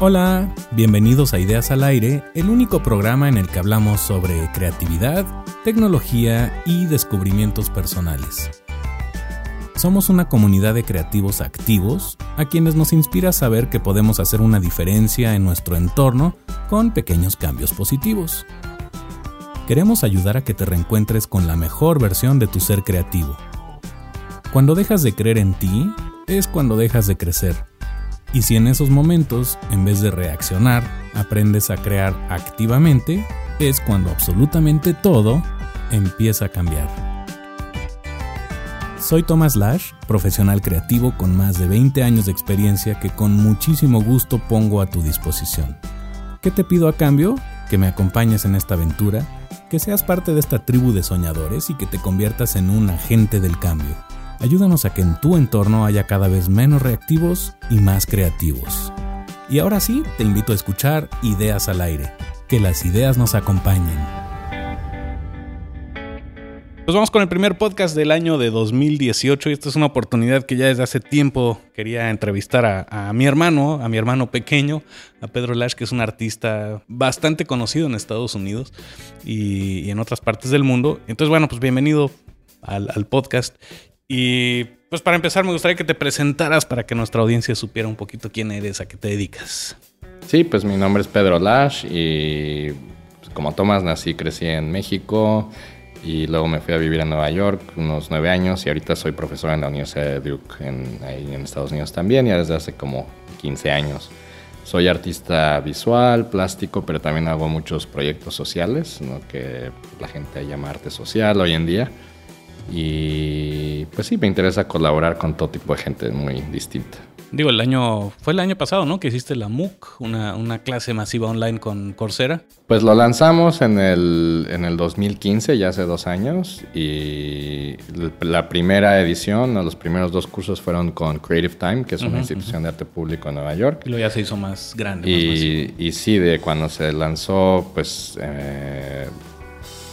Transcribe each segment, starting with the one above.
Hola, bienvenidos a Ideas al Aire, el único programa en el que hablamos sobre creatividad, tecnología y descubrimientos personales. Somos una comunidad de creativos activos a quienes nos inspira saber que podemos hacer una diferencia en nuestro entorno con pequeños cambios positivos. Queremos ayudar a que te reencuentres con la mejor versión de tu ser creativo. Cuando dejas de creer en ti, es cuando dejas de crecer y si en esos momentos, en vez de reaccionar, aprendes a crear activamente, es cuando absolutamente todo empieza a cambiar. Soy Thomas Lash, profesional creativo con más de 20 años de experiencia que con muchísimo gusto pongo a tu disposición. ¿Qué te pido a cambio? Que me acompañes en esta aventura, que seas parte de esta tribu de soñadores y que te conviertas en un agente del cambio ayúdanos a que en tu entorno haya cada vez menos reactivos y más creativos. Y ahora sí, te invito a escuchar Ideas al Aire. Que las ideas nos acompañen. Pues vamos con el primer podcast del año de 2018 y esta es una oportunidad que ya desde hace tiempo quería entrevistar a, mi hermano, a mi hermano pequeño, a Pedro Lash, que es un artista bastante conocido en Estados Unidos y, en otras partes del mundo. Entonces, bueno, pues bienvenido al, al podcast. Y pues para empezar me gustaría que te presentaras para que nuestra audiencia supiera un poquito quién eres, a qué te dedicas. Sí, pues mi nombre es Pedro Lash y pues, como Tomás nací, crecí en México y luego me fui a vivir a Nueva York unos nueve años y ahorita soy profesor en la Universidad de Duke en, ahí en Estados Unidos también, ya desde hace como 15 años. Soy artista visual, plástico, pero también hago muchos proyectos sociales, ¿no? que la gente llama arte social hoy en día. Y pues sí, me interesa colaborar con todo tipo de gente muy distinta. Digo, el año, fue el año pasado, ¿no? Que hiciste la MOOC, una, una clase masiva online con Coursera. Pues lo lanzamos en el, en el 2015, ya hace dos años, y la primera edición, los primeros dos cursos fueron con Creative Time, que es una institución de arte público en Nueva York. Y luego ya se hizo más grande. Y, y sí, de cuando se lanzó, pues eh,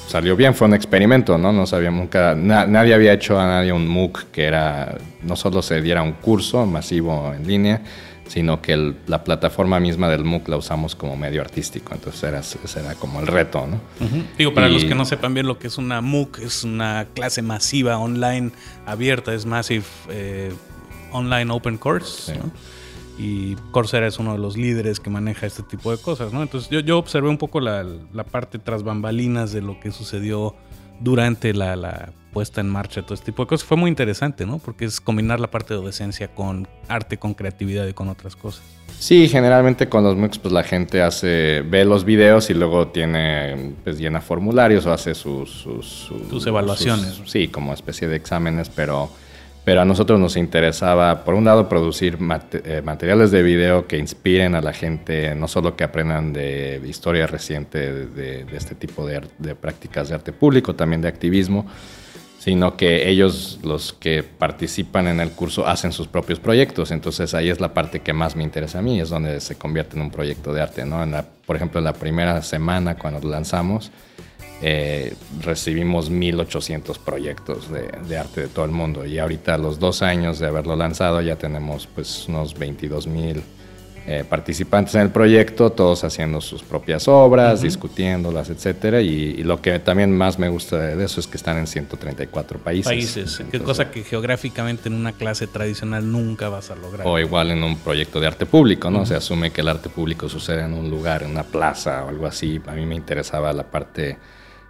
salió bien, fue un experimento, ¿no? No sabía nunca, nadie había hecho a nadie un MOOC que era, no solo se diera un curso masivo en línea, sino que la plataforma misma del MOOC la usamos como medio artístico, entonces era, ese era como el reto, ¿no? Digo, para los que no sepan bien lo que es una MOOC, es una clase masiva online abierta, es Massive eh, Online Open Course, ¿no? Y Coursera es uno de los líderes que maneja este tipo de cosas, ¿no? Entonces yo, yo observé un poco la, la, parte tras bambalinas de lo que sucedió durante la, la, puesta en marcha de todo este tipo de cosas. Fue muy interesante, ¿no? Porque es combinar la parte de docencia con arte, con creatividad y con otras cosas. Sí, generalmente con los MOOCs pues la gente hace, ve los videos y luego tiene, pues llena formularios o hace sus... Sus, evaluaciones. sí, como especie de exámenes, pero pero a nosotros nos interesaba, por un lado, producir eh, materiales de video que inspiren a la gente, no solo que aprendan de historia reciente de, este tipo de, prácticas de arte público, también de activismo, sino que ellos, los que participan en el curso, hacen sus propios proyectos. Entonces ahí es la parte que más me interesa a mí, es donde se convierte en un proyecto de arte. por ejemplo, en la primera semana cuando lanzamos, eh, recibimos 1.800 proyectos de, arte de todo el mundo y ahorita a los dos años de haberlo lanzado ya tenemos pues unos 22.000 eh, participantes en el proyecto, todos haciendo sus propias obras, discutiéndolas, etcétera. Y, lo que también más me gusta de eso es que están en 134 países. Países, qué cosa que geográficamente en una clase tradicional nunca vas a lograr. O igual en un proyecto de arte público, ¿no? Se asume que el arte público sucede en un lugar, en una plaza o algo así. A mí me interesaba la parte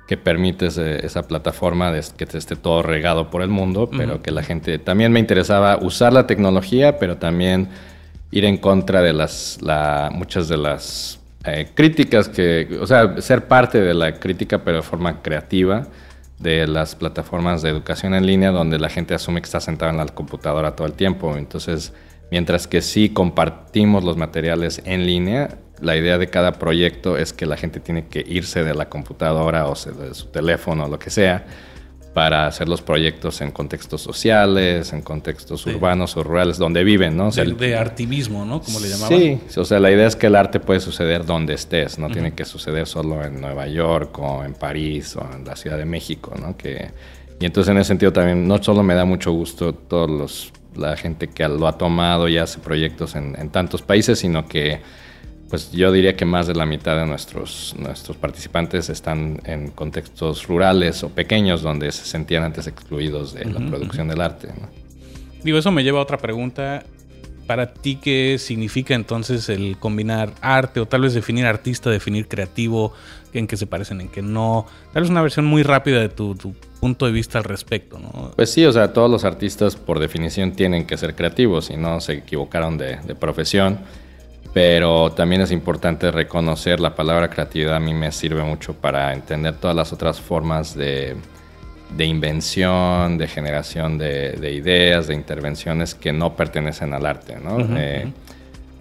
que permite esa plataforma de que esté todo regado por el mundo, pero que la gente también me interesaba usar la tecnología, pero también ir en contra de las muchas de las eh, críticas que, o sea, ser parte de la crítica pero de forma creativa de las plataformas de educación en línea donde la gente asume que está sentada en la computadora todo el tiempo. Entonces, mientras que sí compartimos los materiales en línea, la idea de cada proyecto es que la gente tiene que irse de la computadora o de su teléfono o lo que sea para hacer los proyectos en contextos sociales, en contextos urbanos o rurales, donde viven, ¿no? O de artivismo, ¿no? Como le llamaban. Sí, o sea, la idea es que el arte puede suceder donde estés, no tiene que suceder solo en Nueva York o en París o en la Ciudad de México, ¿no? Que, y entonces en ese sentido también no solo me da mucho gusto todos los la gente que lo ha tomado y hace proyectos en, en tantos países, sino que pues yo diría que más de la mitad de nuestros, nuestros participantes están en contextos rurales o pequeños donde se sentían antes excluidos de la producción del arte. Digo, eso me lleva a otra pregunta. Para ti, ¿qué significa entonces el combinar arte o tal vez definir artista, definir creativo, en qué se parecen, en qué no? Tal vez una versión muy rápida de tu, punto de vista al respecto, ¿no? Pues sí, o sea, todos los artistas por definición tienen que ser creativos, si no se equivocaron de, de profesión pero también es importante reconocer la palabra creatividad a mí me sirve mucho para entender todas las otras formas de, invención, de generación de, ideas, de intervenciones que no pertenecen al arte, ¿no? Eh,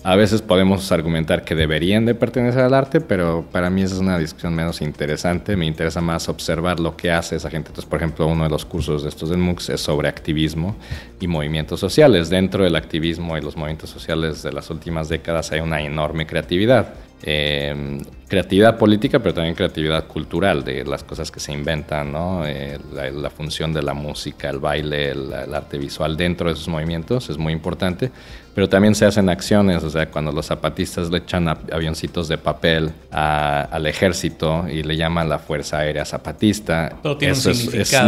a veces podemos argumentar que deberían de pertenecer al arte, pero para mí esa es una discusión menos interesante. Me interesa más observar lo que hace esa gente. Entonces, por ejemplo, uno de los cursos de estos del es sobre activismo y movimientos sociales. Dentro del activismo y los movimientos sociales de las últimas décadas hay una enorme creatividad. Em, creatividad política, pero también creatividad cultural, de las cosas que se inventan, ¿no? Eh, la, función de la música, el baile, el, arte visual dentro de esos movimientos es muy importante, pero también se hacen acciones, o sea, cuando los zapatistas le echan avioncitos de papel al ejército y le llaman la Fuerza Aérea Zapatista, eso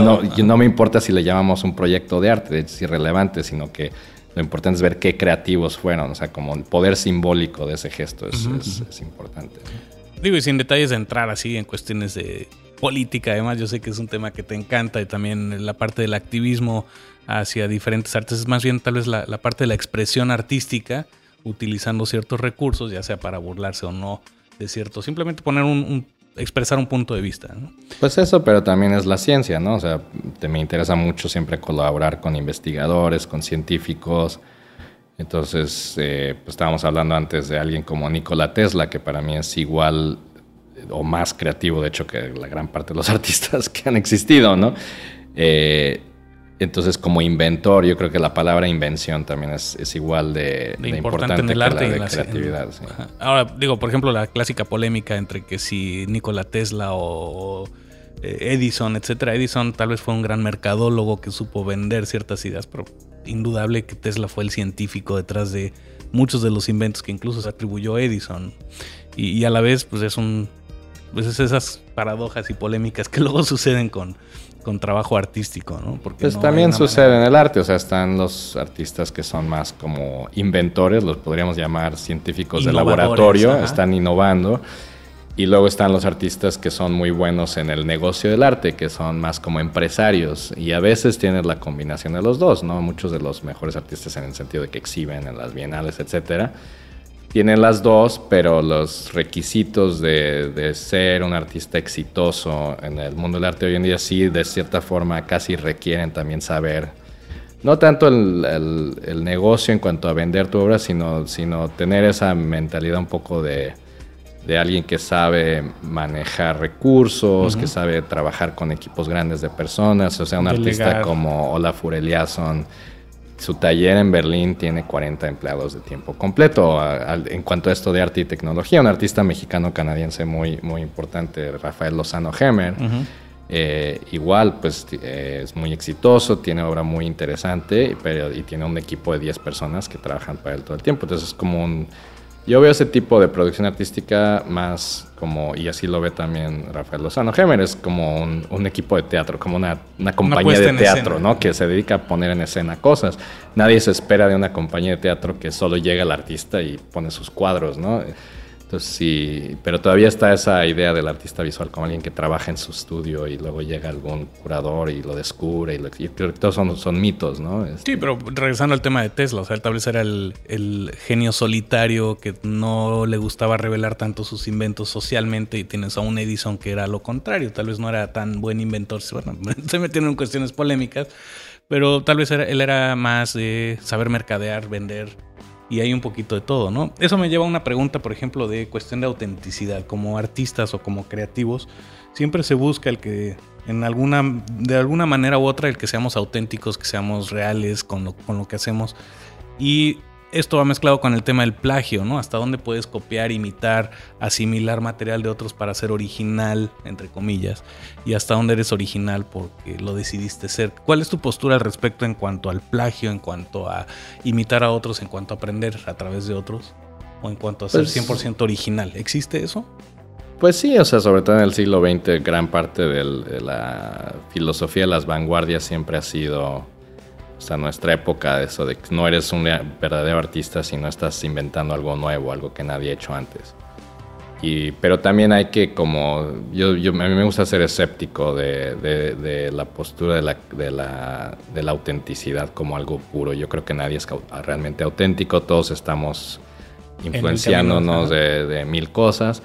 no, no me importa si le llamamos un proyecto de arte, es irrelevante, sino que lo importante es ver qué creativos fueron, o sea, como el poder simbólico de ese gesto es, importante. Digo, y sin detalles de entrar así en cuestiones de política, además yo sé que es un tema que te encanta y también la parte del activismo hacia diferentes artes, es más bien tal vez la, parte de la expresión artística, utilizando ciertos recursos, ya sea para burlarse o no de cierto, simplemente poner un expresar un punto de vista. ¿no? Pues eso, pero también es la ciencia, ¿no? O sea, me interesa mucho siempre colaborar con investigadores, con científicos. Entonces, eh, pues estábamos hablando antes de alguien como Nikola Tesla, que para mí es igual o más creativo, de hecho, que la gran parte de los artistas que han existido, ¿no? Eh, entonces, como inventor, yo creo que la palabra invención también es, igual de, importante, en el arte y la creatividad. Ahora, digo, por ejemplo, la clásica polémica entre que si Nikola Tesla o, eh, Edison, etcétera. Edison tal vez fue un gran mercadólogo que supo vender ciertas ideas, pero indudable que Tesla fue el científico detrás de muchos de los inventos que incluso se atribuyó a Edison. Y, y a la vez, pues es un pues esas paradojas y polémicas que luego suceden con, con trabajo artístico, ¿no? Porque pues también sucede en el arte, o sea, están los artistas que son más como inventores, los podríamos llamar científicos de laboratorio, están innovando. Y luego están los artistas que son muy buenos en el negocio del arte, que son más como empresarios. Y a veces tienes la combinación de los dos, ¿no? Muchos de los mejores artistas en el sentido de que exhiben en las bienales, etcétera, tienen las dos, pero los requisitos de, ser un artista exitoso en el mundo del arte hoy en día sí, de cierta forma, casi requieren también saber, no tanto el, negocio en cuanto a vender tu obra, sino, sino tener esa mentalidad un poco de de alguien que sabe manejar recursos, que sabe trabajar con equipos grandes de personas, o sea, un artista como Olaf Eliasson, su taller en Berlín tiene 40 empleados de tiempo completo. en cuanto a esto de arte y tecnología, un artista mexicano-canadiense muy, muy importante, Rafael Lozano Hemer, eh, igual, pues eh, es muy exitoso, tiene obra muy interesante pero, y tiene un equipo de 10 personas que trabajan para él todo el tiempo. Entonces es como un yo veo ese tipo de producción artística más como, y así lo ve también Rafael Lozano Gemer, es como un, equipo de teatro, como una, compañía de teatro, ¿no? Que se dedica a poner en escena cosas. Nadie se espera de una compañía de teatro que solo llega el artista y pone sus cuadros, ¿no? Entonces sí, pero todavía está esa idea del artista visual como alguien que trabaja en su estudio y luego llega algún curador y lo descubre y, lo, que todos son, son mitos, ¿no? Sí, pero regresando al tema de Tesla, o sea, tal vez era el, el, genio solitario que no le gustaba revelar tanto sus inventos socialmente y tienes a un Edison que era lo contrario, tal vez no era tan buen inventor, bueno, se metieron en cuestiones polémicas, pero tal vez él era más de saber mercadear, vender y hay un poquito de todo, ¿no? Eso me lleva a una pregunta, por ejemplo, de cuestión de autenticidad. Como artistas o como creativos, siempre se busca el que, en alguna, de alguna manera u otra, el que seamos auténticos, que seamos reales con lo, con lo que hacemos. Y esto va mezclado con el tema del plagio, ¿no? Hasta dónde puedes copiar, imitar, asimilar material de otros para ser original, entre comillas, y hasta dónde eres original porque lo decidiste ser. ¿Cuál es tu postura al respecto en cuanto al plagio, en cuanto a imitar a otros, en cuanto a aprender a través de otros, o en cuanto a ser 100% pues original? ¿Existe eso? Pues sí, o sea, sobre todo en el siglo XX, gran parte de la filosofía de las vanguardias siempre ha sido sea, nuestra época, eso de que no eres un verdadero artista si no estás inventando algo nuevo, algo que nadie ha hecho antes. Y, pero también hay que como, yo, yo, a mí me gusta ser escéptico de, de, la postura de la, de, la, de la autenticidad como algo puro. Yo creo que nadie es realmente auténtico, todos estamos influenciándonos de, mil cosas.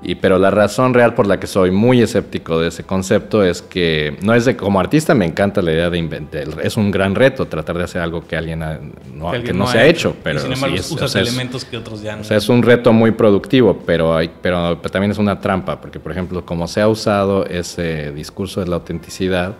Y, pero la razón real por la que soy muy escéptico de ese concepto es que no es de como artista me encanta la idea de inventar. Es un gran reto tratar de hacer algo que alguien no, que no, se ha hecho. pero sin embargo, usas elementos que otros ya no. O sea, es un reto muy productivo, pero, hay, pero también es una trampa, porque por ejemplo, como se ha usado ese discurso de la autenticidad,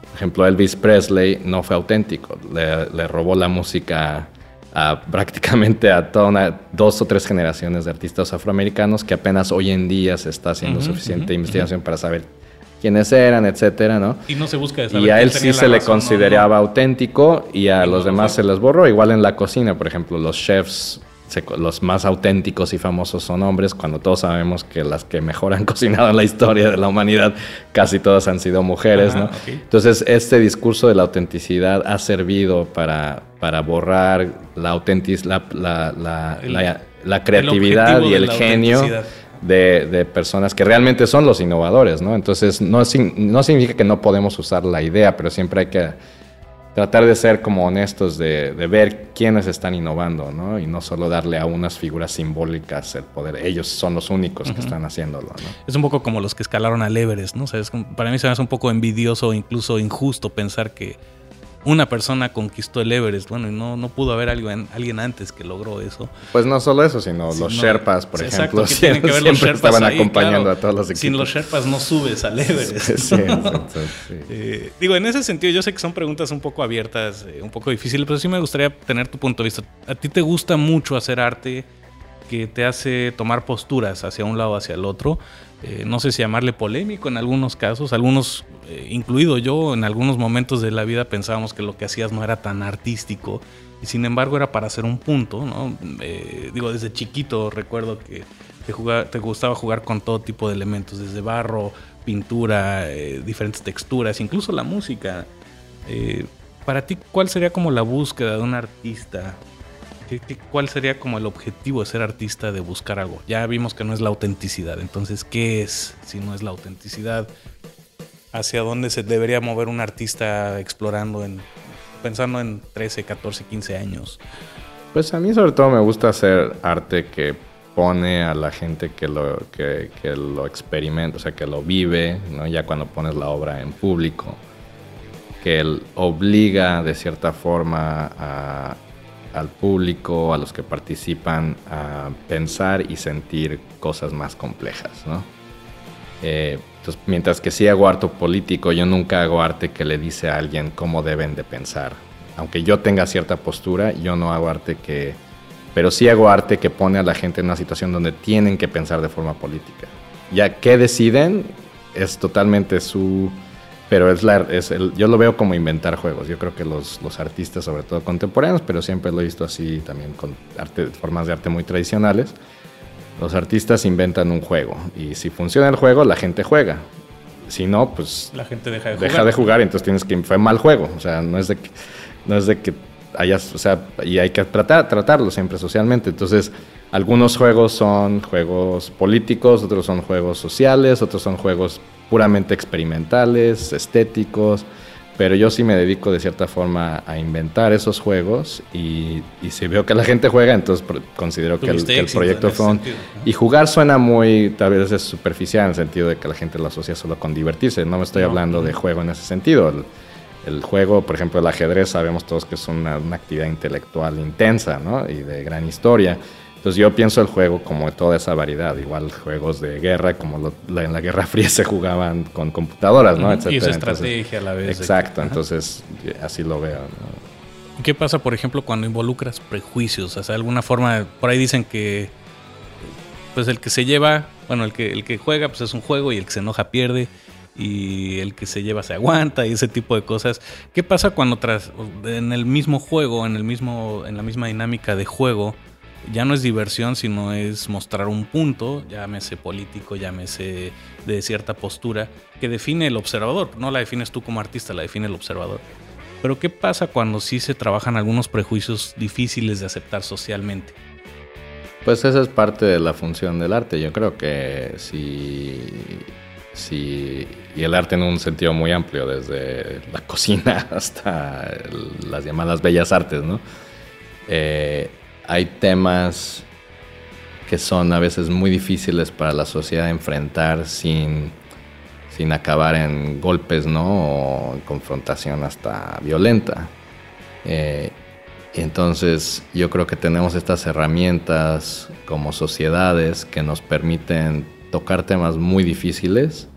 por ejemplo, Elvis Presley no fue auténtico, le, le robó la música a prácticamente a toda una, dos o tres generaciones de artistas afroamericanos que apenas hoy en día se está haciendo suficiente investigación para saber quiénes eran, etcétera, ¿no? Y no se busca Y a él sí se le consideraba auténtico y a los demás se les borró. Igual en la cocina, por ejemplo, los chefs los más auténticos y famosos son hombres, cuando todos sabemos que las que mejor han cocinado en la historia de la humanidad, casi todas han sido mujeres, ¿no? Entonces, este discurso de la autenticidad ha servido para, para borrar la, la, la, la, creatividad y el genio. De, de, personas que realmente son los innovadores, ¿no? Entonces, no, no significa que no podemos usar la idea, pero siempre hay que tratar de ser como honestos, de, ver quiénes están innovando, ¿no? Y no solo darle a unas figuras simbólicas el poder. Ellos son los únicos que están haciéndolo, ¿no? Es un poco como los que escalaron al Everest, ¿no? O sea, para mí se me hace un poco envidioso incluso injusto pensar que una persona conquistó el Everest. Bueno, y no, no pudo haber alguien, alguien antes que logró eso. Pues no solo eso, sino los Sherpas, por ejemplo. siempre, que los estaban acompañando a todos los equipos. Sin los Sherpas no subes al Everest. Sí, eh, digo, en ese sentido, yo sé que son preguntas un poco abiertas, eh, un poco difíciles, pero sí me gustaría tener tu punto de vista. ¿A ti te gusta mucho hacer arte que te hace tomar posturas hacia un lado o hacia el otro? Eh, no sé si llamarle polémico en algunos casos, algunos, eh, incluido yo, en algunos momentos de la vida pensábamos que lo que hacías no era tan artístico y sin embargo era para hacer un punto, ¿no? Eh, digo, desde chiquito recuerdo que, te, gustaba jugar con todo tipo de elementos, desde barro, pintura, diferentes texturas, incluso la música. Para ti, ¿cuál sería como la búsqueda de un artista? ¿Cuál sería como el objetivo de ser artista, de buscar algo? Ya vimos que no es la autenticidad, entonces, ¿qué es si no es la autenticidad? ¿Hacia dónde se debería mover un artista explorando, en, pensando en 13, 14, 15 años? Pues a mí sobre todo me gusta hacer arte que pone a la gente que lo, que, lo experimenta, o sea, que lo vive, ¿no? ya cuando pones la obra en público, que él obliga de cierta forma al público, a los que participan, a pensar y sentir cosas más complejas. ¿no? Eh, entonces, mientras que sí hago arte político, yo nunca hago arte que le dice a alguien cómo deben de pensar. Aunque yo tenga cierta postura, yo no hago arte que pero sí hago arte que pone a la gente en una situación donde tienen que pensar de forma política. Ya que deciden es totalmente su... Pero es la, es el, yo lo veo como inventar juegos. Yo creo que los, los, artistas, sobre todo contemporáneos, pero siempre lo he visto así también con arte, formas de arte muy tradicionales, los artistas inventan un juego. Y si funciona el juego, la gente juega. Si no, pues... La gente deja de jugar. Deja de jugar, entonces tienes que... Fue mal juego. O sea, no es de que, no es de que o sea, y hay que tratar, tratarlo siempre socialmente. Entonces, algunos juegos son juegos políticos, otros son juegos sociales, otros son juegos puramente experimentales, estéticos, pero yo sí me dedico de cierta forma a inventar esos juegos y, si veo que la gente juega, entonces considero que el, proyecto fue Y jugar suena muy, tal vez es superficial en el sentido de que la gente lo asocia solo con divertirse, no me estoy hablando de juego en ese sentido el juego, por ejemplo, el ajedrez, sabemos todos que es una, actividad intelectual intensa, ¿no? Y de gran historia. Entonces yo pienso el juego como toda esa variedad, igual juegos de guerra, como en la Guerra Fría se jugaban con computadoras, ¿no? Y esa estrategia a la vez. Exacto, entonces así lo veo. ¿Qué pasa, por ejemplo, cuando involucras prejuicios? O sea, alguna forma, por ahí dicen que pues el que se lleva, bueno, el que, el que juega pues es un juego y el que se enoja pierde y el que se lleva se aguanta y ese tipo de cosas. ¿Qué pasa cuando tras en el mismo juego, en el mismo en la misma dinámica de juego, ya no es diversión, sino es mostrar un punto, llámese político, llámese de cierta postura, que define el observador. No la defines tú como artista, la define el observador. Pero ¿qué pasa cuando sí se trabajan algunos prejuicios difíciles de aceptar socialmente? Pues esa es parte de la función del arte. Yo creo que si Sí, y el arte en un sentido muy amplio, desde la cocina hasta las llamadas bellas artes, ¿no? Eh, hay temas que son a veces muy difíciles para la sociedad enfrentar sin, sin acabar en golpes, ¿no? O en confrontación hasta violenta. Eh, entonces yo creo que tenemos estas herramientas como sociedades que nos permiten tocar temas muy difíciles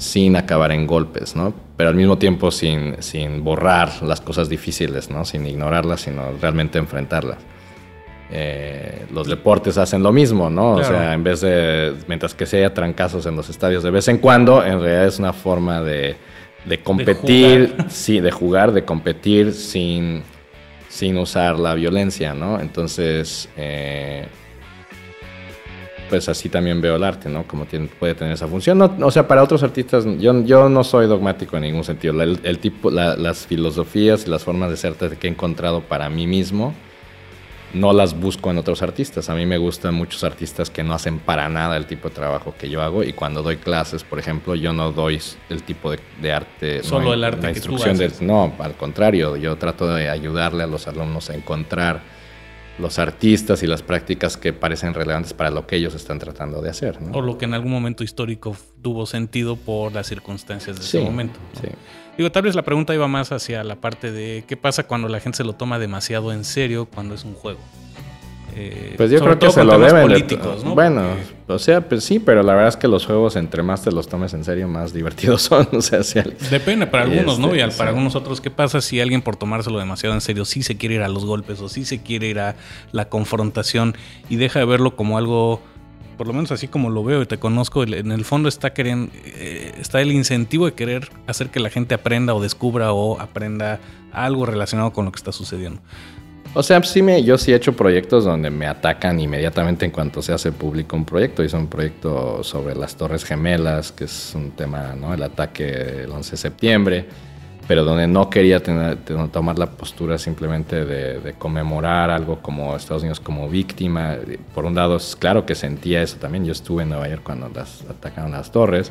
sin acabar en golpes, ¿no? Pero al mismo tiempo sin, sin borrar las cosas difíciles, ¿no? Sin ignorarlas, sino realmente enfrentarlas. Eh, los deportes hacen lo mismo, ¿no? O sea, en vez de, mientras que se haya trancazos en los estadios de vez en cuando, en realidad es una forma de, de competir, sí, de jugar, de competir sin, sin usar la violencia, ¿no? Entonces, eh, pues así también veo el arte, ¿no? Como puede tener esa función. o sea, para otros artistas, yo, yo no soy dogmático en ningún sentido. El, tipo, las filosofías y las formas de ser arte que he encontrado para mí mismo, no las busco en otros artistas. A mí me gustan muchos artistas que no hacen para nada el tipo de trabajo que yo hago. Y cuando doy clases, por ejemplo, yo no doy el tipo de, arte. Solo el arte que tú haces. no, al contrario, yo trato de ayudarle a los alumnos a encontrar los artistas y las prácticas que parecen relevantes para lo que ellos están tratando de hacer. O lo que en algún momento histórico tuvo sentido por las circunstancias de ese momento. Sí. Digo, tal vez la pregunta iba más hacia la parte de qué pasa cuando la gente se lo toma demasiado en serio cuando es un juego. Eh, pues yo creo que se lo deben. Políticos, ¿no? Bueno, o sea, pues sí, pero la verdad es que los juegos, entre más te los tomes en serio, más divertidos son. O sea, Depende para algunos, ¿no? Y este, para algunos otros, ¿qué pasa si alguien por tomárselo demasiado en serio sí se quiere ir a los golpes o sí se quiere ir a la confrontación y deja de verlo como algo por lo menos así como lo veo y te conozco, en el fondo está queriendo, eh, está el incentivo de querer hacer que la gente aprenda o descubra o aprenda algo relacionado con lo que está sucediendo O sea, sí me, yo sí he hecho proyectos donde me atacan inmediatamente en cuanto se hace público un proyecto. Hice un proyecto sobre las Torres Gemelas, que es un tema, ¿no? El ataque del 11 de septiembre, pero donde no quería tener, tomar la postura simplemente de, de, conmemorar algo como Estados Unidos como víctima. Por un lado, es claro que sentía eso también. Yo estuve en Nueva York cuando las atacaron las torres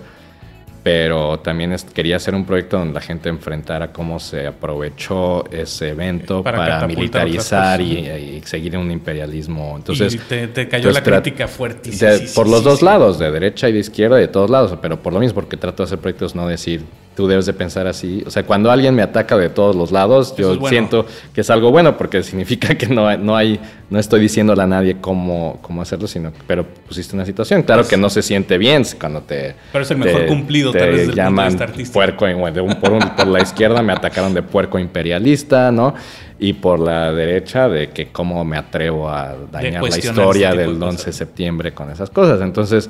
pero también quería hacer un proyecto donde la gente enfrentara cómo se aprovechó ese evento para, militarizar y, seguir un imperialismo. Entonces, y te, cayó la crítica fuerte. por los dos lados, de derecha y de izquierda, de todos lados, pero por lo mismo, porque trato de hacer proyectos no decir tú debes de pensar así. O sea, cuando alguien me ataca de todos los lados, yo siento que es algo bueno porque significa que no, no hay, no estoy diciéndole a nadie cómo, cómo hacerlo, sino pero pusiste una situación. Claro que no se siente bien cuando te. Pero es el mejor cumplido, te tal vez, llaman puerco, bueno, por, por la izquierda me atacaron de puerco imperialista, ¿no? Y por la derecha de que cómo me atrevo a dañar la historia del 11 de septiembre con esas cosas. Entonces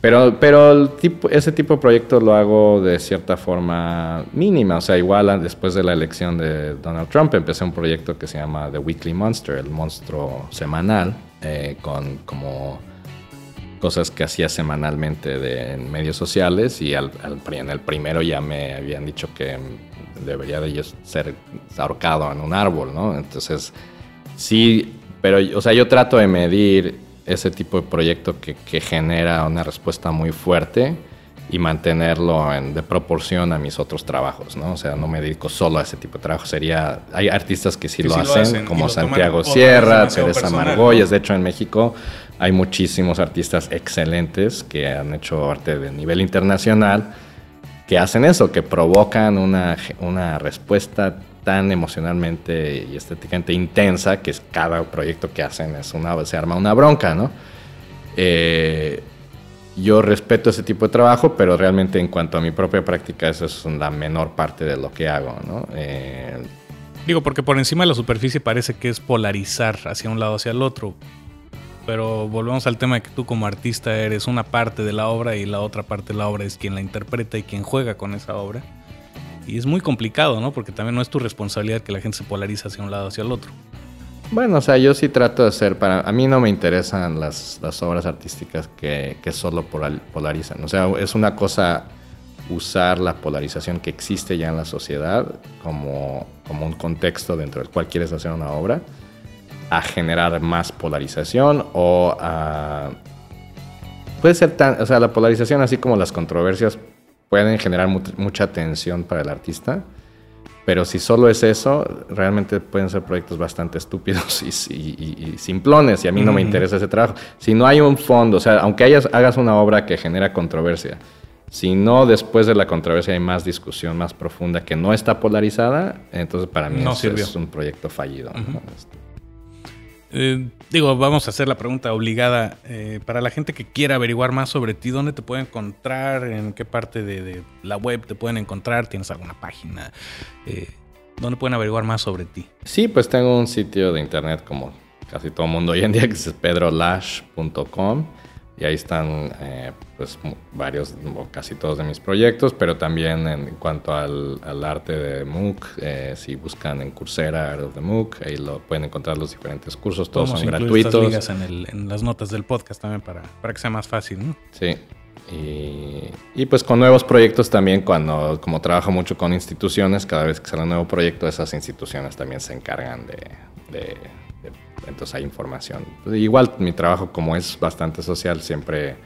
pero, pero el tipo, ese tipo de proyecto lo hago de cierta forma mínima. O sea, igual después de la elección de Donald Trump empecé un proyecto que se llama The Weekly Monster, el monstruo semanal, eh, con como cosas que hacía semanalmente de, en medios sociales y al, en el primero ya me habían dicho que debería de ser ahorcado en un árbol, ¿no? Entonces, sí, pero, o sea, yo trato de medir ese tipo de proyecto que, que genera una respuesta muy fuerte y mantenerlo en, de proporción a mis otros trabajos, ¿no? O sea, no me dedico solo a ese tipo de trabajo. Sería, hay artistas que sí, lo, hacen, como Santiago Sierra, Teresa Margolles. De hecho, en México hay muchísimos artistas excelentes que han hecho arte de nivel internacional que hacen eso, que provocan una, una respuesta tan emocionalmente y estéticamente intensa que es cada proyecto que hacen es una, se arma una bronca, ¿no? Eh, yo respeto ese tipo de trabajo, pero realmente en cuanto a mi propia práctica, eso es la menor parte de lo que hago, ¿no? Eh, Digo, porque por encima de la superficie parece que es polarizar hacia un lado hacia el otro. Pero volvemos al tema de que tú como artista eres una parte de la obra y la otra parte de la obra es quien la interpreta y quien juega con esa obra. Y es muy complicado, ¿no? Porque también no es tu responsabilidad que la gente se polariza hacia un lado hacia el otro. Bueno, o sea, yo sí trato de hacer, para a mí no me interesan las, las obras artísticas que, que, solo polarizan. O sea, es una cosa usar la polarización que existe ya en la sociedad como, como un contexto dentro del cual quieres hacer una obra a generar más polarización o a... Puede ser tan, o sea, la polarización así como las controversias pueden generar mucha tensión para el artista, pero si solo es eso, realmente pueden ser proyectos bastante estúpidos y, simplones, y a mí no me interesa ese trabajo. Si no hay un fondo, o sea, aunque hayas, hagas una obra que genera controversia, si no después de la controversia hay más discusión más profunda que no está polarizada, entonces para mí es un proyecto fallido. Eh, digo, vamos a hacer la pregunta obligada. Eh, para la gente que quiera averiguar más sobre ti, ¿dónde te pueden encontrar? ¿En qué parte de, la web te pueden encontrar? ¿Tienes alguna página? Eh, ¿Dónde pueden averiguar más sobre ti? Sí, pues tengo un sitio de internet como casi todo el mundo hoy en día que es pedrolash.com. Y ahí están eh, pues varios, casi todos de mis proyectos, pero también en cuanto al, arte de MOOC, eh, si buscan en Coursera Art of the MOOC, ahí lo pueden encontrar los diferentes cursos, todos son gratuitos. Ligas en, en, las notas del podcast también para, para que sea más fácil, ¿no? Sí. Y, y, pues con nuevos proyectos también, cuando como trabajo mucho con instituciones, cada vez que sale un nuevo proyecto, esas instituciones también se encargan de entonces hay información. Igual mi trabajo como es bastante social, siempre,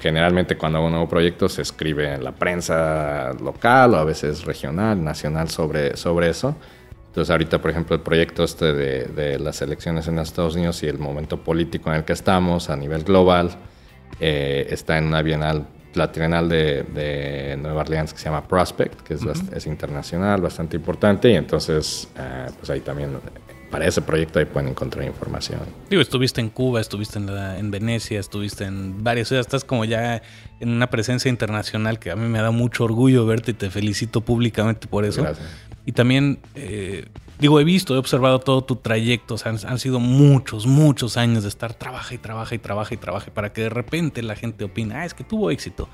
generalmente cuando hago un nuevo proyecto se escribe en la prensa local o a veces regional, nacional sobre, sobre eso. Entonces ahorita, por ejemplo, el proyecto este de, de las elecciones en Estados Unidos y el momento político en el que estamos a nivel global, eh, está en una bienal, la trienal de, de, Nueva Orleans que se llama Prospect, que es, es internacional, bastante importante, y entonces eh, pues ahí también para ese proyecto ahí pueden encontrar información. Digo, estuviste en Cuba, estuviste en, en Venecia, estuviste en varias ciudades, estás como ya en una presencia internacional que a mí me da mucho orgullo verte y te felicito públicamente por eso. Gracias. Y también, eh, digo, he visto, he observado todo tu trayecto, o sea, han, sido muchos, muchos años de estar trabaja y trabaja y trabaja y trabaja para que de repente la gente opine, ah, es que tuvo éxito.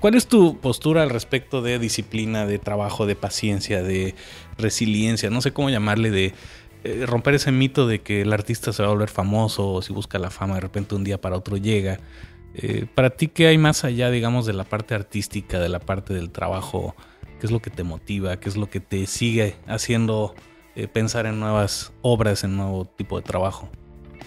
¿Cuál es tu postura al respecto de disciplina, de trabajo, de paciencia, de resiliencia? No sé cómo llamarle, de eh, romper ese mito de que el artista se va a volver famoso o si busca la fama de repente un día para otro llega. Eh, para ti, ¿qué hay más allá, digamos, de la parte artística, de la parte del trabajo? ¿Qué es lo que te motiva? ¿Qué es lo que te sigue haciendo eh, pensar en nuevas obras, en nuevo tipo de trabajo?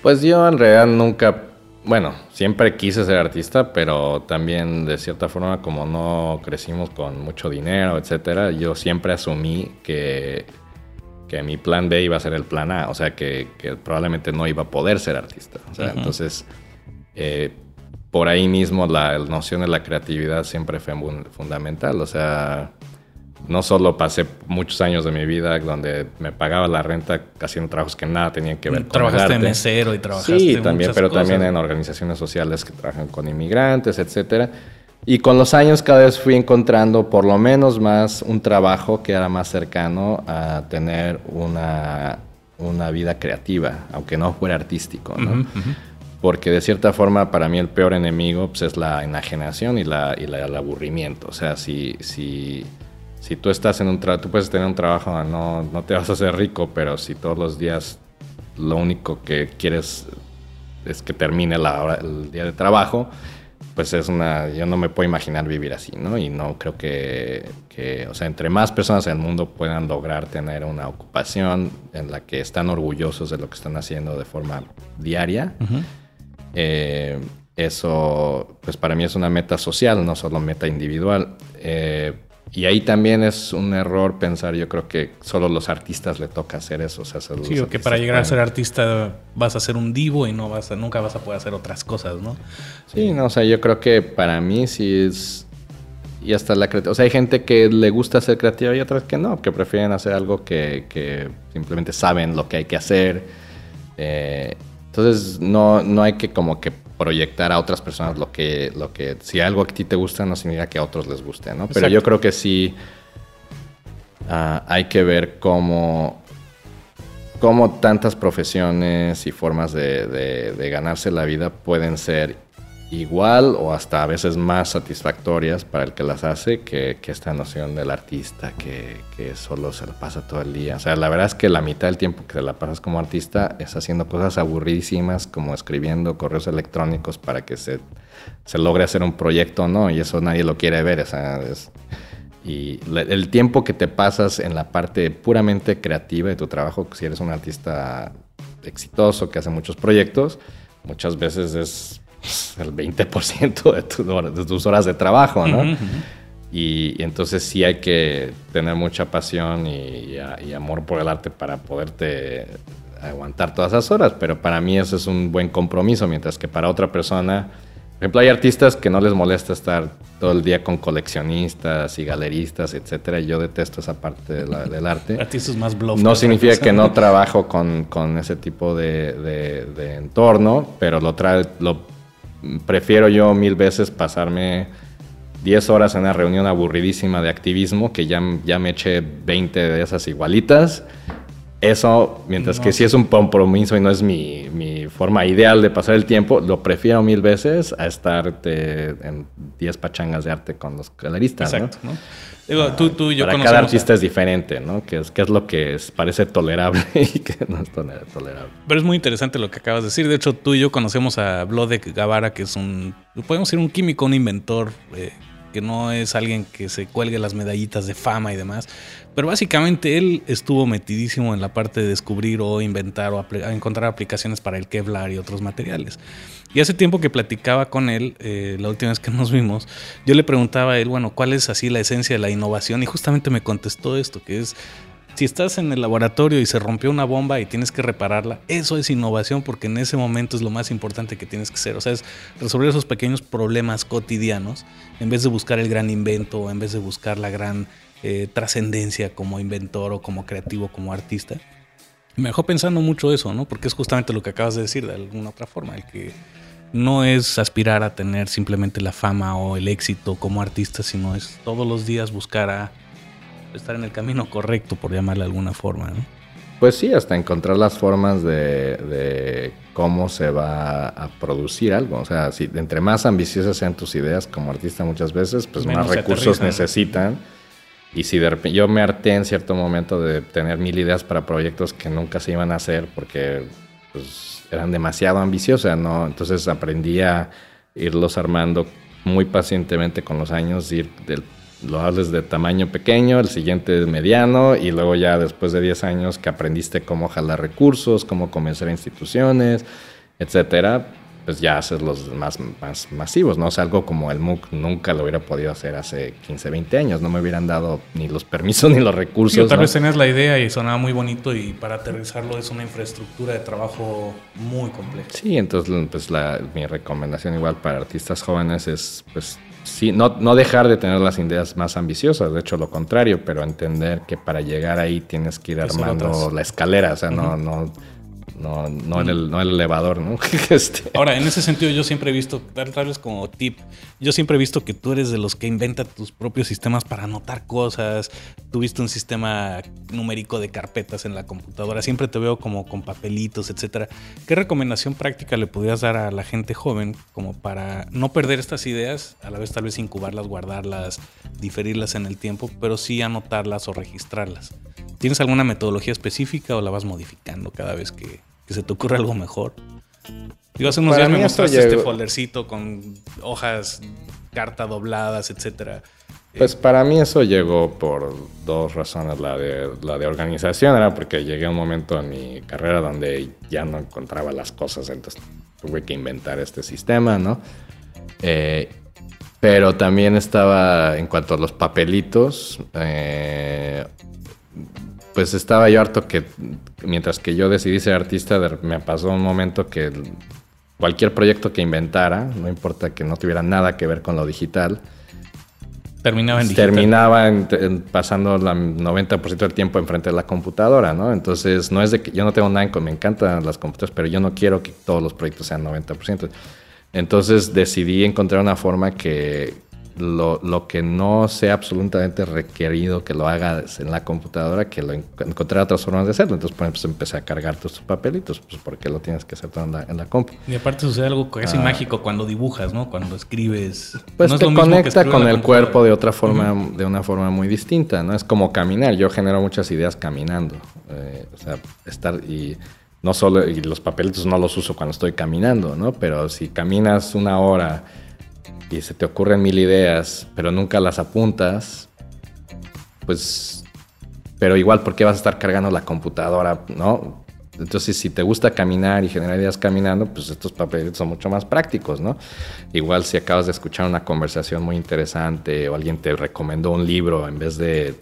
Pues yo en realidad nunca, bueno, siempre quise ser artista, pero también de cierta forma como no crecimos con mucho dinero, etcétera, yo siempre asumí que, que mi plan B iba a ser el plan A, o sea que, probablemente no iba a poder ser artista. O sea, entonces eh, por ahí mismo la, noción de la creatividad siempre fue fundamental. O sea, no solo pasé muchos años de mi vida donde me pagaba la renta haciendo trabajos que nada tenían que ver con Trabajaste en mesero y trabajaste Sí, también, pero también en organizaciones sociales que trabajan con inmigrantes, etcétera. Y con los años cada vez fui encontrando por lo menos más un trabajo que era más cercano a tener una, una vida creativa, aunque no fuera artístico, ¿no? porque de cierta forma para mí el peor enemigo pues, es la enajenación y, la, y el aburrimiento. O sea, si, si, si tú estás en un trabajo, tú puedes tener un trabajo, no, no te vas a hacer rico, pero si todos los días lo único que quieres es que termine la hora, el día de trabajo, pues es una, yo no me puedo imaginar vivir así, ¿no? Y no creo que, que, o sea, entre más personas en el mundo puedan lograr tener una ocupación en la que están orgullosos de lo que están haciendo de forma diaria, eh, eso, pues para mí es una meta social, no solo meta individual. Eh, y ahí también es un error pensar, yo creo que solo los artistas le toca hacer eso. O sea, sí, o que para llegar a ser artista vas a ser un divo y no vas a, nunca vas a poder hacer otras cosas, ¿no? Sí, no, o sea, yo creo que para mí sí es... Y hasta la creatividad. O sea, hay gente que le gusta ser creativa y otras que no, que prefieren hacer algo que, que simplemente saben lo que hay que hacer. Eh, entonces no, no hay que como que proyectar a otras personas lo que, lo que, si algo a ti te gusta no significa que a otros les guste, ¿no? Pero yo creo que sí ah, hay que ver cómo, cómo tantas profesiones y formas de, de ganarse la vida pueden ser igual o hasta a veces más satisfactorias para el que las hace que, esta noción del artista que, solo se la pasa todo el día. O sea, la verdad es que la mitad del tiempo que te la pasas como artista es haciendo cosas aburridísimas como escribiendo correos electrónicos para que se, se logre hacer un proyecto, ¿no? Y eso nadie lo quiere ver. O sea, y el tiempo que te pasas en la parte puramente creativa de tu trabajo, si eres un artista exitoso que hace muchos proyectos, muchas veces es el 20% de, de, tus horas de trabajo, ¿no? y, entonces sí hay que tener mucha pasión y, amor por el arte para poderte aguantar todas esas horas, pero para mí eso es un buen compromiso, mientras que para otra persona, por ejemplo, hay artistas que no les molesta estar todo el día con coleccionistas y galeristas, etcétera. Yo detesto esa parte del arte. Artistas más No significa que no trabajo con, con ese tipo de, de, entorno, pero lo, trae, lo prefiero yo mil veces pasarme 10 horas en una reunión aburridísima de activismo que ya, ya me eché 20 de esas igualitas. Eso, mientras que si es un compromiso y no es mi, mi, forma ideal de pasar el tiempo, lo prefiero mil veces a estar en 10 pachangas de arte con los galeristas. Exacto. ¿no? Digo, tú, tú y yo Para cada artista es diferente, ¿no? ¿Qué es, qué es lo que parece tolerable y que no es tolerable? Pero es muy interesante lo que acabas de decir. De hecho, tú y yo conocemos a Blodek Gavara, que es un, podemos decir, un químico, un inventor, eh, que no es alguien que se cuelgue las medallitas de fama y demás. Pero básicamente él estuvo metidísimo en la parte de descubrir o inventar o encontrar aplicaciones para el Kevlar y otros materiales. Y hace tiempo que platicaba con él, eh, la última vez que nos vimos, yo le preguntaba a él, bueno, ¿cuál es así la esencia de la innovación? Y justamente me contestó esto, que es, si estás en el laboratorio y se rompió una bomba y tienes que repararla, eso es innovación porque en ese momento es lo más importante que tienes que hacer. O sea, es resolver esos pequeños problemas cotidianos en vez de buscar el gran invento en vez de buscar la gran eh, trascendencia como inventor o como creativo, como artista. Me dejó pensando mucho eso, ¿no? Porque es justamente lo que acabas de decir de alguna otra forma, el que no es aspirar a tener simplemente la fama o el éxito como artista, sino es todos los días buscar a estar en el camino correcto, por llamarle de alguna forma. ¿no? Pues sí, hasta encontrar las formas de, cómo se va a producir algo. O sea, si entre más ambiciosas sean tus ideas como artista muchas veces, pues más recursos necesitan. Y si de repente, yo me harté en cierto momento de tener mil ideas para proyectos que nunca se iban a hacer porque pues, eran demasiado ambiciosas, ¿no? Entonces aprendí a irlos armando muy pacientemente con los años, ir del, lo haces de tamaño pequeño, el siguiente mediano y luego ya después de 10 años que aprendiste cómo jalar recursos, cómo convencer a instituciones, etcétera, pues ya haces los más, más masivos, ¿no? O sea, algo como el MOOC nunca lo hubiera podido hacer hace 15, 20 años, no me hubieran dado ni los permisos ni los recursos. Sí, tal ¿no? vez tenías la idea y sonaba muy bonito y para aterrizarlo es una infraestructura de trabajo muy compleja. Sí, entonces pues la, mi recomendación igual para artistas jóvenes es pues sí, no, no dejar de tener las ideas más ambiciosas, de hecho lo contrario, pero entender que para llegar ahí tienes que ir armando la escalera, o sea, no, no, no, no, el, no el elevador, ¿no? Este, Ahora, en ese sentido, yo siempre he visto, tal, tal vez como tip, yo siempre he visto que tú eres de los que inventa tus propios sistemas para anotar cosas. Tuviste un sistema numérico de carpetas en la computadora. Siempre te veo como con papelitos, etcétera. ¿Qué recomendación práctica le podrías dar a la gente joven como para no perder estas ideas, a la vez tal vez incubarlas, guardarlas, diferirlas en el tiempo, pero sí anotarlas o registrarlas? ¿Tienes alguna metodología específica o la vas modificando cada vez que, que se te ocurre algo mejor? Digo, hace unos Para días me mostraste este foldercito con hojas, carta dobladas, etcétera. Pues para mí eso llegó por dos razones. La de, la de organización era porque llegué a un momento en mi carrera donde ya no encontraba las cosas, entonces tuve que inventar este sistema, ¿no? Eh, pero también estaba, en cuanto a los papelitos, eh, pues estaba yo harto que mientras que yo decidí ser artista, me pasó un momento que cualquier proyecto que inventara, no importa que no tuviera nada que ver con lo digital, Terminaba en digital. terminaba en- en- pasando el 90% del tiempo enfrente de la computadora, ¿no? Entonces, no es de que yo no tengo nada en con, me encantan las computadoras, pero yo no quiero que todos los proyectos sean 90%. Entonces, decidí encontrar una forma que lo, lo que no sea absolutamente requerido que lo haga en la computadora, que lo en- encontrar otras formas de hacerlo. Entonces, por ejemplo, empecé a cargar todos tus papelitos, pues porque lo tienes que hacer todo en la, en la compu. Y aparte sucede algo casi mágico cuando dibujas, ¿no? Cuando escribes. Ah. Pues no te conecta con el cuerpo de otra forma, de una forma muy distinta, ¿no? Es como caminar. Yo genero muchas ideas caminando. Eh, o sea, estar y no solo y los papelitos no los uso cuando estoy caminando, ¿no? Pero si caminas una hora y se te ocurren mil ideas, pero nunca las apuntas, pues, pero igual, ¿por qué vas a estar cargando la computadora, no? Entonces, si te gusta caminar y generar ideas caminando, pues estos papeles son mucho más prácticos, ¿no? Igual si acabas de escuchar una conversación muy interesante o alguien te recomendó un libro en vez de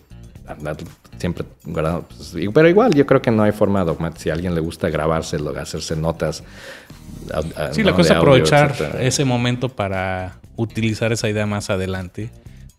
siempre pues, pero igual yo creo que no hay forma dogmática. Si a alguien le gusta grabárselo, hacerse notas. au- a- Sí, ¿no? la cosa es aprovechar etcétera. ese momento para utilizar esa idea más adelante.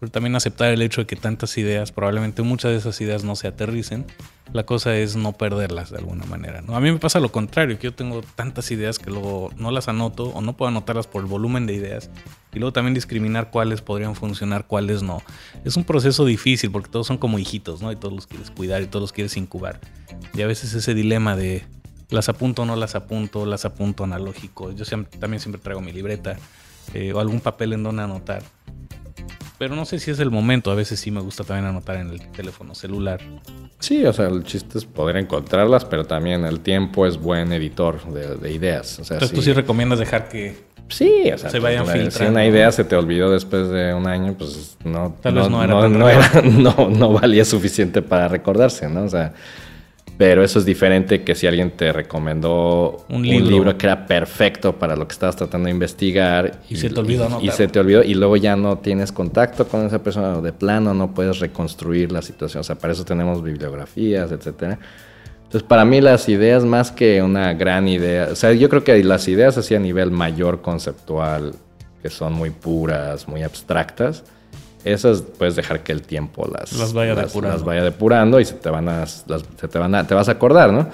Pero también aceptar el hecho de que tantas ideas, probablemente muchas de esas ideas no se aterricen. La cosa es no perderlas de alguna manera. ¿no? A mí me pasa lo contrario, que yo tengo tantas ideas que luego no las anoto o no puedo anotarlas por el volumen de ideas. Y luego también discriminar cuáles podrían funcionar, cuáles no. Es un proceso difícil porque todos son como hijitos, ¿no? Y todos los quieres cuidar y todos los quieres incubar. Y a veces ese dilema de las apunto o no las apunto, las apunto analógico. Yo siempre- también siempre traigo mi libreta eh, o algún papel en donde anotar. Pero no sé si es el momento. A veces sí me gusta también anotar en el teléfono celular. Sí, o sea, el chiste es poder encontrarlas, pero también el tiempo es buen editor de, de ideas. O sea, Entonces tú sí recomiendas dejar que... Sí, o sea, Se vayan la- si filtrando. una idea se te olvidó después de un año, pues no, Tal vez no era tan no, era- no- no valía suficiente para recordarse, ¿no? O sea, pero eso es diferente que si alguien te recomendó Un libro. libro que era perfecto para lo que estabas tratando de investigar Y se te olvidó y, se te olvidó y luego ya no tienes contacto con esa persona de plano no puedes reconstruir la situación. O sea, para eso tenemos bibliografías, etcétera. Entonces, para mí las ideas más que una gran idea, o sea, yo creo que las ideas así a nivel mayor conceptual, que son muy puras, muy abstractas, esas puedes dejar que el tiempo las, Las vaya depurando. las vaya depurando y se te van a, las- se te van a, te vas a acordar, ¿no?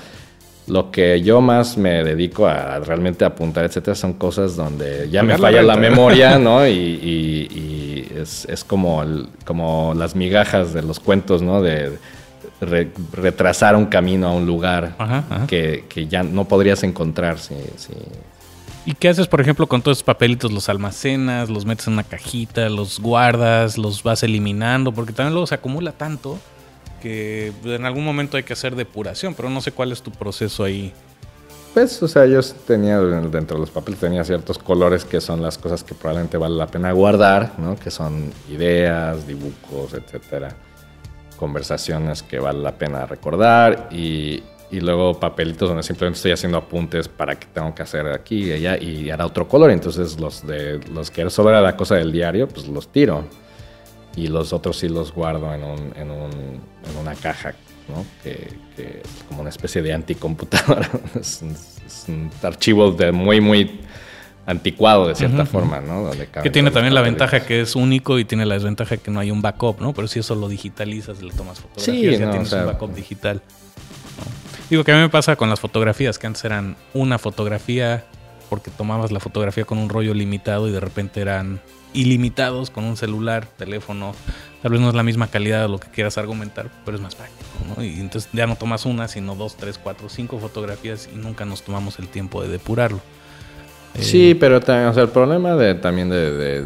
Lo que yo más me dedico a realmente apuntar, etcétera, son cosas donde ya me Pagar falla la, memoria, ¿no? Y, y- y es, es como, el- como las migajas de los cuentos, ¿no? De re- retrasar un camino a un lugar Ajá, ajá. Que, que ya no podrías encontrar si, si- ¿Y qué haces, por ejemplo, con todos esos papelitos? ¿Los almacenas, los metes en una cajita, los guardas, los vas eliminando? Porque también luego se acumula tanto que en algún momento hay que hacer depuración, pero no sé cuál es tu proceso ahí. Pues, o sea, yo tenía dentro de los papeles tenía ciertos colores que son las cosas que probablemente vale la pena guardar, ¿no? Que son ideas, dibujos, etcétera, conversaciones que vale la pena recordar y, y luego papelitos donde simplemente estoy haciendo apuntes para que tengo que hacer aquí y allá y hará otro color. Entonces los de los que sobra la cosa del diario, pues los tiro y los otros sí los guardo en, un, en, un, en una caja que, es como una especie de anticomputadora. es, un, es, un, archivo de muy, muy anticuado de cierta forma, ¿no? que tiene también la ventaja que es único y tiene la desventaja que no hay un backup, ¿no? Pero si eso lo digitalizas, le tomas fotografías, sí, ya tienes un backup digital. Digo que a mí me pasa con las fotografías, que antes eran una fotografía porque tomabas la fotografía con un rollo limitado y de repente eran ilimitados con un celular, teléfono. Tal vez no es la misma calidad de lo que quieras argumentar, pero es más práctico, ¿no? Y entonces ya no tomas una, sino dos, tres, cuatro, cinco fotografías y nunca nos tomamos el tiempo de depurarlo. Sí, eh, pero también, o sea, el problema de también de,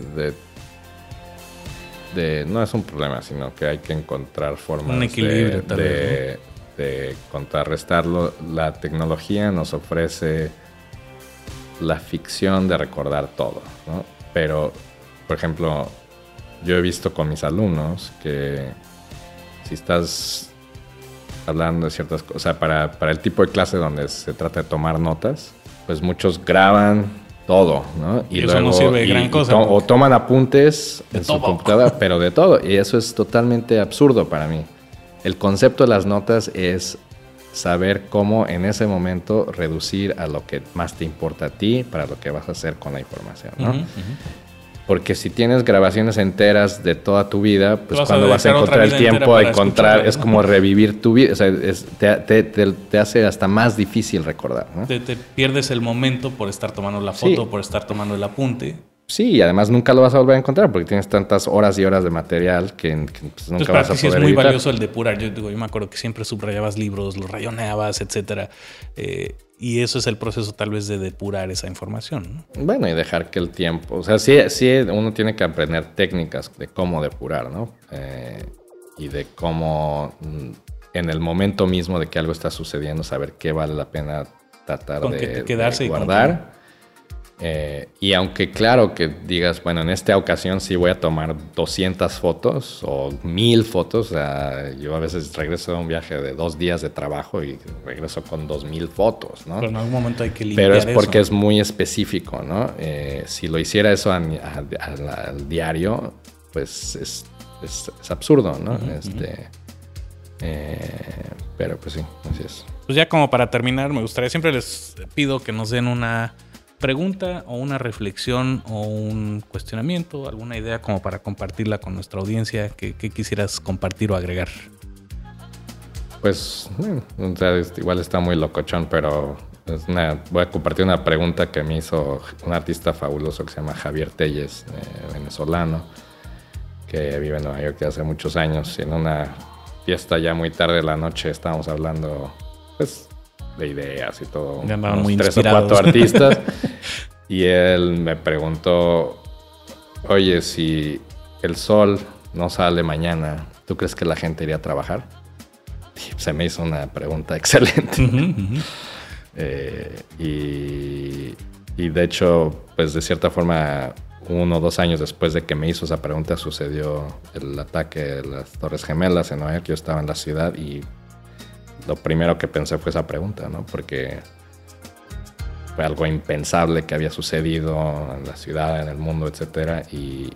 de, no es un problema, sino que hay que encontrar formas un equilibrio, de, de contrarrestarlo. La tecnología nos ofrece la ficción de recordar todo, ¿no? Pero por ejemplo, yo he visto con mis alumnos que si estás hablando de ciertas cosas, o sea, para, para el tipo de clase donde se trata de tomar notas, pues muchos graban todo, ¿no? Y, eso no sirve de gran cosa. o toman apuntes en su computadora, pero de todo. Y eso es totalmente absurdo para mí. El concepto de las notas es saber cómo en ese momento reducir a lo que más te importa a ti para lo que vas a hacer con la información, ¿no? Porque si tienes grabaciones enteras de toda tu vida, pues cuando vas a encontrar el tiempo a encontrar, es como revivir tu vida. O sea, te, hace hasta más difícil recordar. ¿no? Te, pierdes el momento por estar tomando la foto, por estar tomando el apunte. Sí, y además nunca lo vas a volver a encontrar porque tienes tantas horas y horas de material que, pues, nunca vas a poder. Sí es muy valioso el depurar. Yo, digo, yo me acuerdo que siempre subrayabas libros, los rayoneabas, etcétera. Eh, y eso es el proceso tal vez de depurar esa información. Bueno, y dejar que el tiempo, o sea, sí, sí uno tiene que aprender técnicas de cómo depurar, ¿no? Eh, y de cómo mm, en el momento mismo de que algo está sucediendo, saber qué vale la pena tratar de, quedarse de guardar. Eh, y aunque claro que digas, bueno, en esta ocasión sí voy a tomar 200 fotos o 1000 fotos, yo a veces regreso de un viaje de dos días de trabajo y regreso con 2000 fotos, ¿no? Pero en algún momento hay que limpiar Pero es porque es muy específico, ¿no? Eh, si lo hiciera eso al diario, pues es, absurdo, ¿no? este, eh, pero pues sí, así es. Pues ya como para terminar, me gustaría, siempre les pido que nos den una pregunta o una reflexión o un cuestionamiento, alguna idea como para compartirla con nuestra audiencia que, quisieras compartir o agregar. Pues, igual está muy locochón, pero voy a compartir una pregunta que me hizo un artista fabuloso que se llama Javier Telles, eh, venezolano, que vive en Nueva York hace muchos años. Y en una fiesta ya muy tarde de la noche estábamos hablando, pues, de ideas y todo. muy tres o cuatro artistas. y él me preguntó, oye, si el sol no sale mañana, ¿tú crees que la gente iría a trabajar? Y se me hizo una pregunta excelente. Eh, y, y, de hecho, pues de cierta forma, uno o dos años después de que me hizo esa pregunta, sucedió el ataque de las Torres Gemelas en Nueva York. Yo estaba en la ciudad y lo primero que pensé fue esa pregunta, ¿no? Porque fue algo impensable que había sucedido en la ciudad, en el mundo, etc. Y,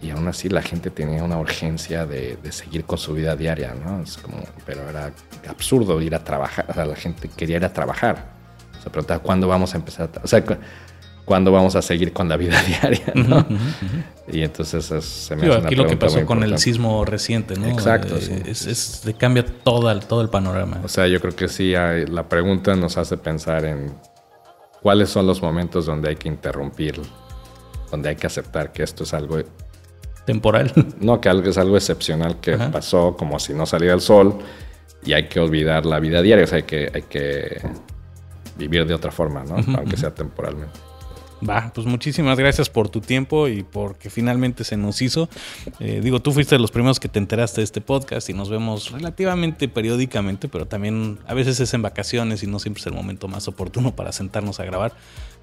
y aún así la gente tenía una urgencia de, seguir con su vida diaria, ¿no? Es como, pero era absurdo ir a trabajar, o sea, la gente quería ir a trabajar. Se preguntaba, ¿cuándo vamos a empezar a O sea, cuándo vamos a seguir con la vida diaria, ¿no? Y entonces se me hace Aquí lo que pasó con el sismo reciente, ¿no? Exacto, eh, sí. Es, es, cambia todo el, todo el panorama. O sea, yo creo que sí, la pregunta nos hace pensar en cuáles son los momentos donde hay que interrumpir, donde hay que aceptar que esto es algo... Temporal. No, que algo es algo excepcional que pasó como si no saliera el sol y hay que olvidar la vida diaria, o sea, hay que, hay que vivir de otra forma, ¿no? Aunque sea temporalmente. Va, pues muchísimas gracias por tu tiempo y porque finalmente se nos hizo. Eh, digo, tú fuiste de los primeros que te enteraste de este podcast y nos vemos relativamente periódicamente, pero también a veces es en vacaciones y no siempre es el momento más oportuno para sentarnos a grabar.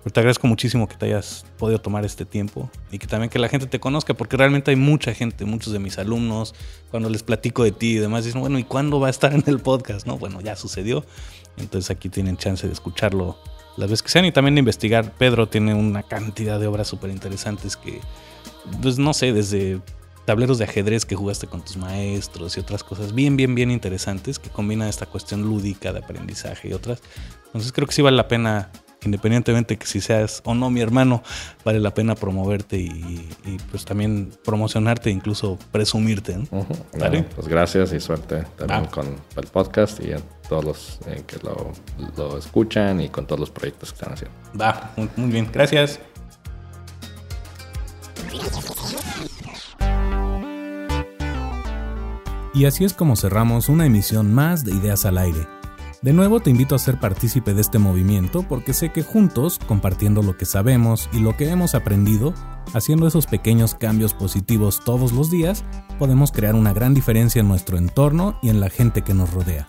Pero te agradezco muchísimo que te hayas podido tomar este tiempo y que también que la gente te conozca, porque realmente hay mucha gente, muchos de mis alumnos, cuando les platico de ti y demás, dicen, bueno, ¿y cuándo va a estar en el podcast? No, bueno, ya sucedió. Entonces aquí tienen chance de escucharlo las veces que sean y también de investigar. Pedro tiene una cantidad de obras súper interesantes que, pues no sé, desde tableros de ajedrez que jugaste con tus maestros y otras cosas bien, bien, bien interesantes que combinan esta cuestión lúdica de aprendizaje y otras. Entonces creo que sí vale la pena independientemente que si seas o no mi hermano, vale la pena promoverte y, pues también promocionarte, incluso presumirte. pues gracias y suerte también con el podcast y todos los eh, que lo, escuchan y con todos los proyectos que están haciendo. Va, muy bien, gracias. Y así es como cerramos una emisión más de Ideas al Aire de nuevo te invito a ser partícipe de este movimiento porque sé que juntos, compartiendo lo que sabemos y lo que hemos aprendido, haciendo esos pequeños cambios positivos todos los días, podemos crear una gran diferencia en nuestro entorno y en la gente que nos rodea.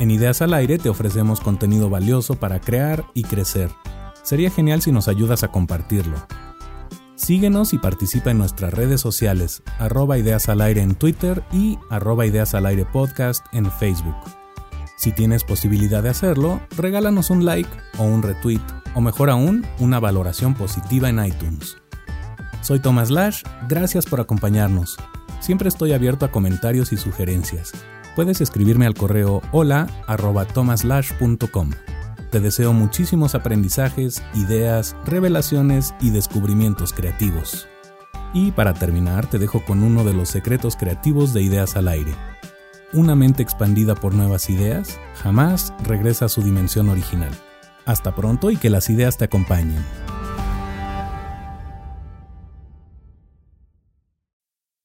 En Ideas al Aire te ofrecemos contenido valioso para crear y crecer. Sería genial si nos ayudas a compartirlo. Síguenos y participa en nuestras redes sociales, arroba ideas al aire en Twitter y arroba ideas al aire podcast en Facebook. Si tienes posibilidad de hacerlo, regálanos un like o un retweet, o mejor aún, una valoración positiva en iTunes. Soy Thomas Lash, gracias por acompañarnos. Siempre estoy abierto a comentarios y sugerencias. Puedes escribirme al correo hola Te deseo muchísimos aprendizajes, ideas, revelaciones y descubrimientos creativos. Y para terminar, te dejo con uno de los secretos creativos de Ideas al Aire una mente expandida por nuevas ideas jamás regresa a su dimensión original. Hasta pronto y que las ideas te acompañen.